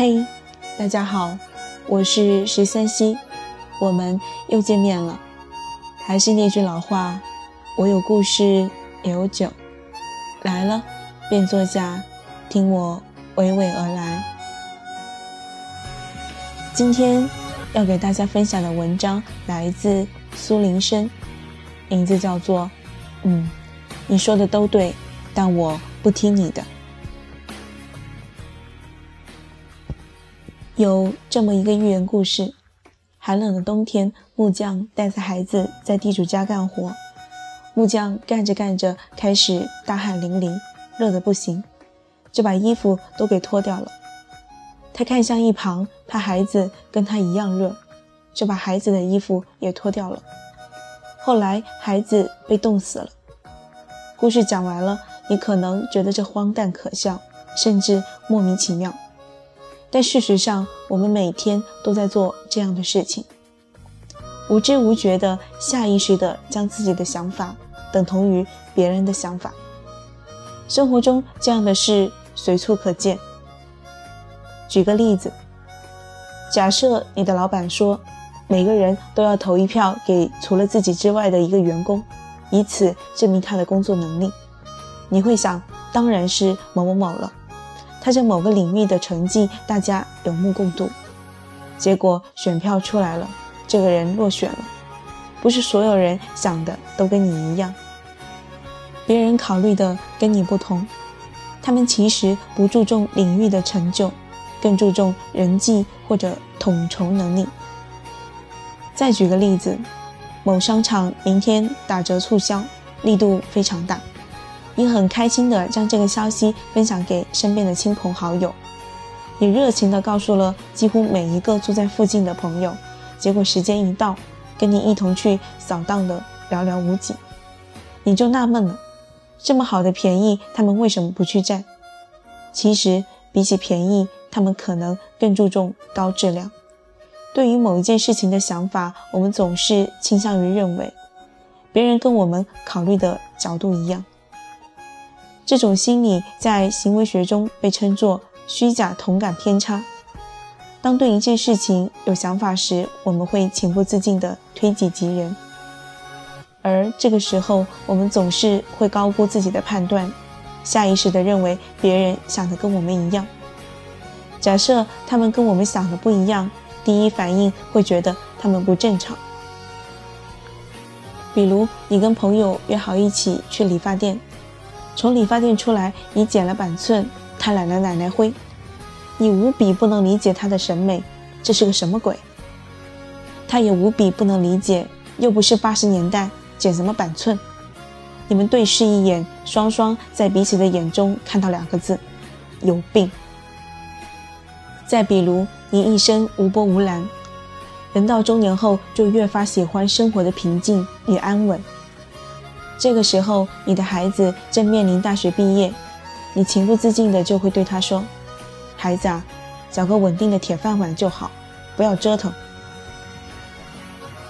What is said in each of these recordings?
嘿，大家好，我是十三溪，我们又见面了。还是那句老话，我有故事，也有酒。来了，便坐下，听我娓娓而来。今天要给大家分享的文章来自苏林生，名字叫做《嗯，你说的都对，但我不听你的》。有这么一个寓言故事：寒冷的冬天，木匠带着孩子在地主家干活。木匠干着干着，开始大汗淋漓，热得不行，就把衣服都给脱掉了。他看向一旁，怕孩子跟他一样热，就把孩子的衣服也脱掉了。后来，孩子被冻死了。故事讲完了，你可能觉得这荒诞可笑，甚至莫名其妙。但事实上，我们每天都在做这样的事情，无知无觉的、下意识的将自己的想法等同于别人的想法。生活中这样的事随处可见。举个例子，假设你的老板说，每个人都要投一票给除了自己之外的一个员工，以此证明他的工作能力，你会想，当然是某某某了。他在某个领域的成绩，大家有目共睹。结果选票出来了，这个人落选了。不是所有人想的都跟你一样，别人考虑的跟你不同。他们其实不注重领域的成就，更注重人际或者统筹能力。再举个例子，某商场明天打折促销，力度非常大。你很开心地将这个消息分享给身边的亲朋好友，你热情地告诉了几乎每一个住在附近的朋友，结果时间一到，跟你一同去扫荡的寥寥无几，你就纳闷了，这么好的便宜，他们为什么不去占？其实比起便宜，他们可能更注重高质量。对于某一件事情的想法，我们总是倾向于认为，别人跟我们考虑的角度一样。这种心理在行为学中被称作虚假同感偏差。当对一件事情有想法时，我们会情不自禁地推己及人，而这个时候，我们总是会高估自己的判断，下意识地认为别人想的跟我们一样。假设他们跟我们想的不一样，第一反应会觉得他们不正常。比如，你跟朋友约好一起去理发店。从理发店出来，你剪了板寸，他染了奶奶灰，你无比不能理解他的审美，这是个什么鬼？他也无比不能理解，又不是八十年代，剪什么板寸？你们对视一眼，双双在彼此的眼中看到两个字：有病。再比如，你一生无波无澜，人到中年后就越发喜欢生活的平静与安稳。这个时候，你的孩子正面临大学毕业，你情不自禁的就会对他说：“孩子啊，找个稳定的铁饭碗就好，不要折腾。”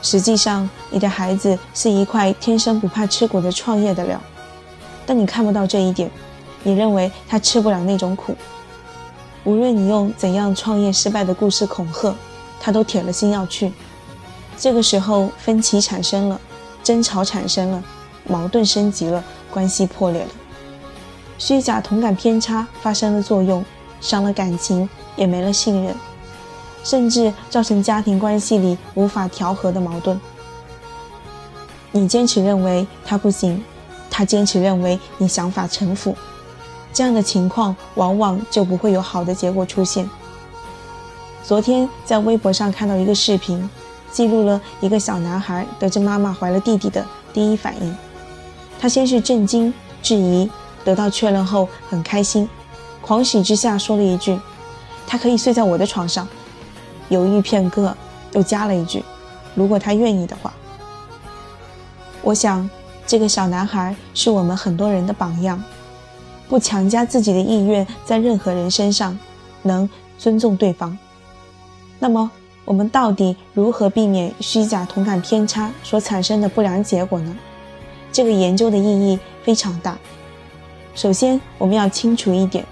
实际上，你的孩子是一块天生不怕吃苦的创业的料，但你看不到这一点，你认为他吃不了那种苦。无论你用怎样创业失败的故事恐吓，他都铁了心要去。这个时候，分歧产生了，争吵产生了。矛盾升级了，关系破裂了，虚假同感偏差发生了作用，伤了感情，也没了信任，甚至造成家庭关系里无法调和的矛盾。你坚持认为他不行，他坚持认为你想法城府，这样的情况往往就不会有好的结果出现。昨天在微博上看到一个视频，记录了一个小男孩得知妈妈怀了弟弟的第一反应。他先是震惊、质疑，得到确认后很开心，狂喜之下说了一句：“他可以睡在我的床上。”犹豫片刻，又加了一句：“如果他愿意的话。”我想，这个小男孩是我们很多人的榜样，不强加自己的意愿在任何人身上，能尊重对方。那么，我们到底如何避免虚假同感偏差所产生的不良结果呢？这个研究的意义非常大。首先，我们要清楚一点，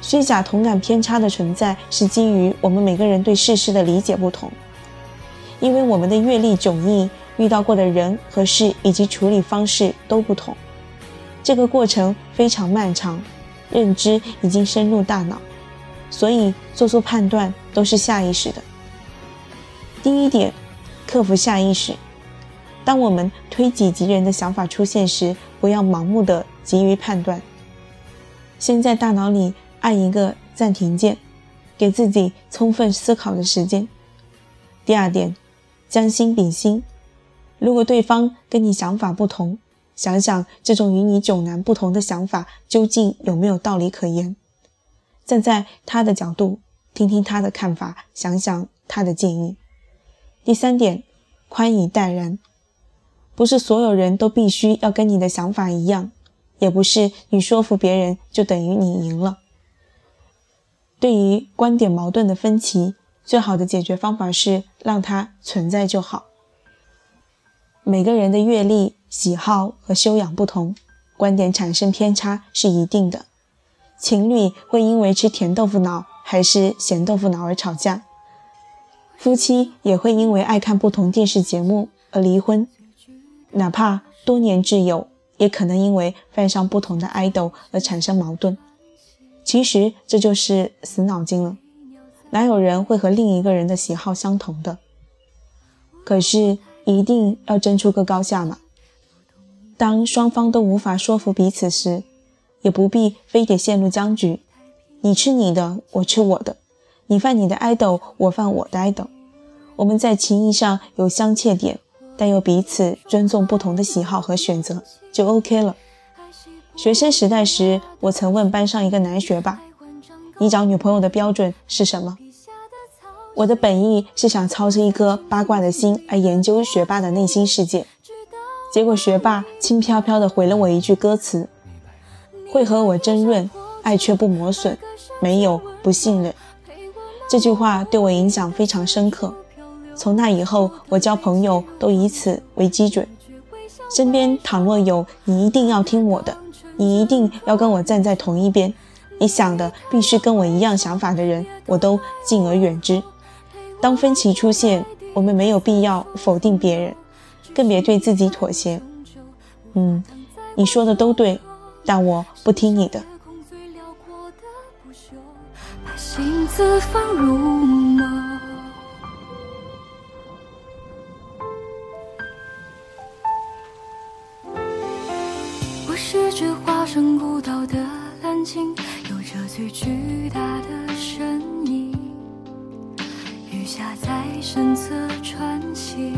虚假同感偏差的存在是基于我们每个人对世事的理解不同，因为我们的阅历迥异，遇到过的人和事以及处理方式都不同，这个过程非常漫长，认知已经深入大脑，所以做出判断都是下意识的。第一点，克服下意识。当我们推己及人的想法出现时，不要盲目的急于判断，先在大脑里。按一个暂停键，给自己充分思考的时间。第二点，将心比心。如果对方跟你想法不同，想想这种与你迥然不同的想法究竟有没有道理可言。站在他的角度，听听他的看法，想想他的建议。第三点，宽以待人。不是所有人都必须要跟你的想法一样，也不是你说服别人就等于你赢了。对于观点矛盾的分歧，最好的解决方法是让它存在就好。每个人的阅历、喜好和修养不同，观点产生偏差是一定的。情侣会因为吃甜豆腐脑还是咸豆腐脑而吵架，夫妻也会因为爱看不同电视节目而离婚，哪怕多年挚友，也可能因为犯上不同的 idol 而产生矛盾。其实这就是死脑筋了，哪有人会和另一个人的喜好相同的？可是一定要争出个高下嘛。当双方都无法说服彼此时，也不必非得陷入僵局。你吃你的，我吃我的；你犯你的 idol，，我犯我的 idol。我们在情谊上有相切点，但又彼此尊重不同的喜好和选择，就 OK 了。学生时代时，我曾问班上一个男学霸：“你找女朋友的标准是什么？”我的本意是想操着一颗八卦的心来研究学霸的内心世界。结果学霸轻飘飘地回了我一句歌词：“会和我争论，爱却不磨损，没有不信任。”这句话对我影响非常深刻。从那以后，我交朋友都以此为基准。身边倘若有你一定要听我的。你一定要跟我站在同一边，你想的必须跟我一样想法的人，我都敬而远之。当分歧出现，我们没有必要否定别人，更别对自己妥协。嗯，你说的都对，但我不听你的把心字放入。深孤岛的蓝鲸，有着最巨大的身影，雨下在身侧穿行，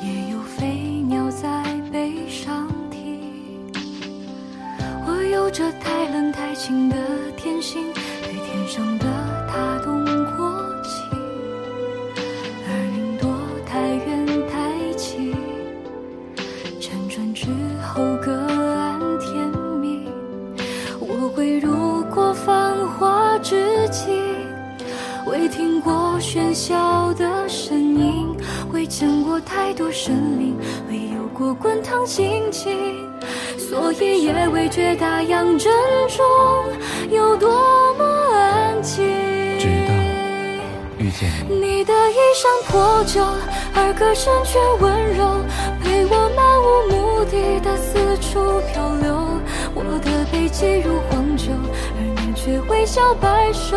也有飞鸟在背上停。我有着太冷太清的天性，对天上的他动未听过喧嚣的声音，未见过太多生灵，未有过滚烫心情，所以也未觉大洋正中有多么安静。直到遇见你，你的衣衫破旧，而歌声却温柔，陪我漫无目的的四处漂流。我的背脊如荒丘，而你。却微笑摆手，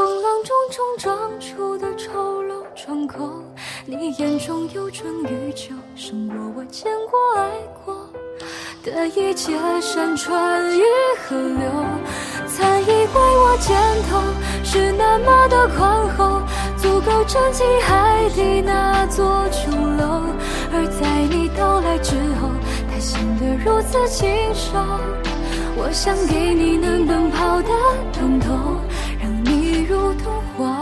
风浪中冲撞出的丑陋窗口，你眼中有春与秋，胜过我见过爱过的一切山川与河流。曾以为我肩头是那么的宽厚，足够撑起海底那座琼楼，而在你到来之后，它显。得如此清瘦。我想给你能奔跑的疼痛，如童话。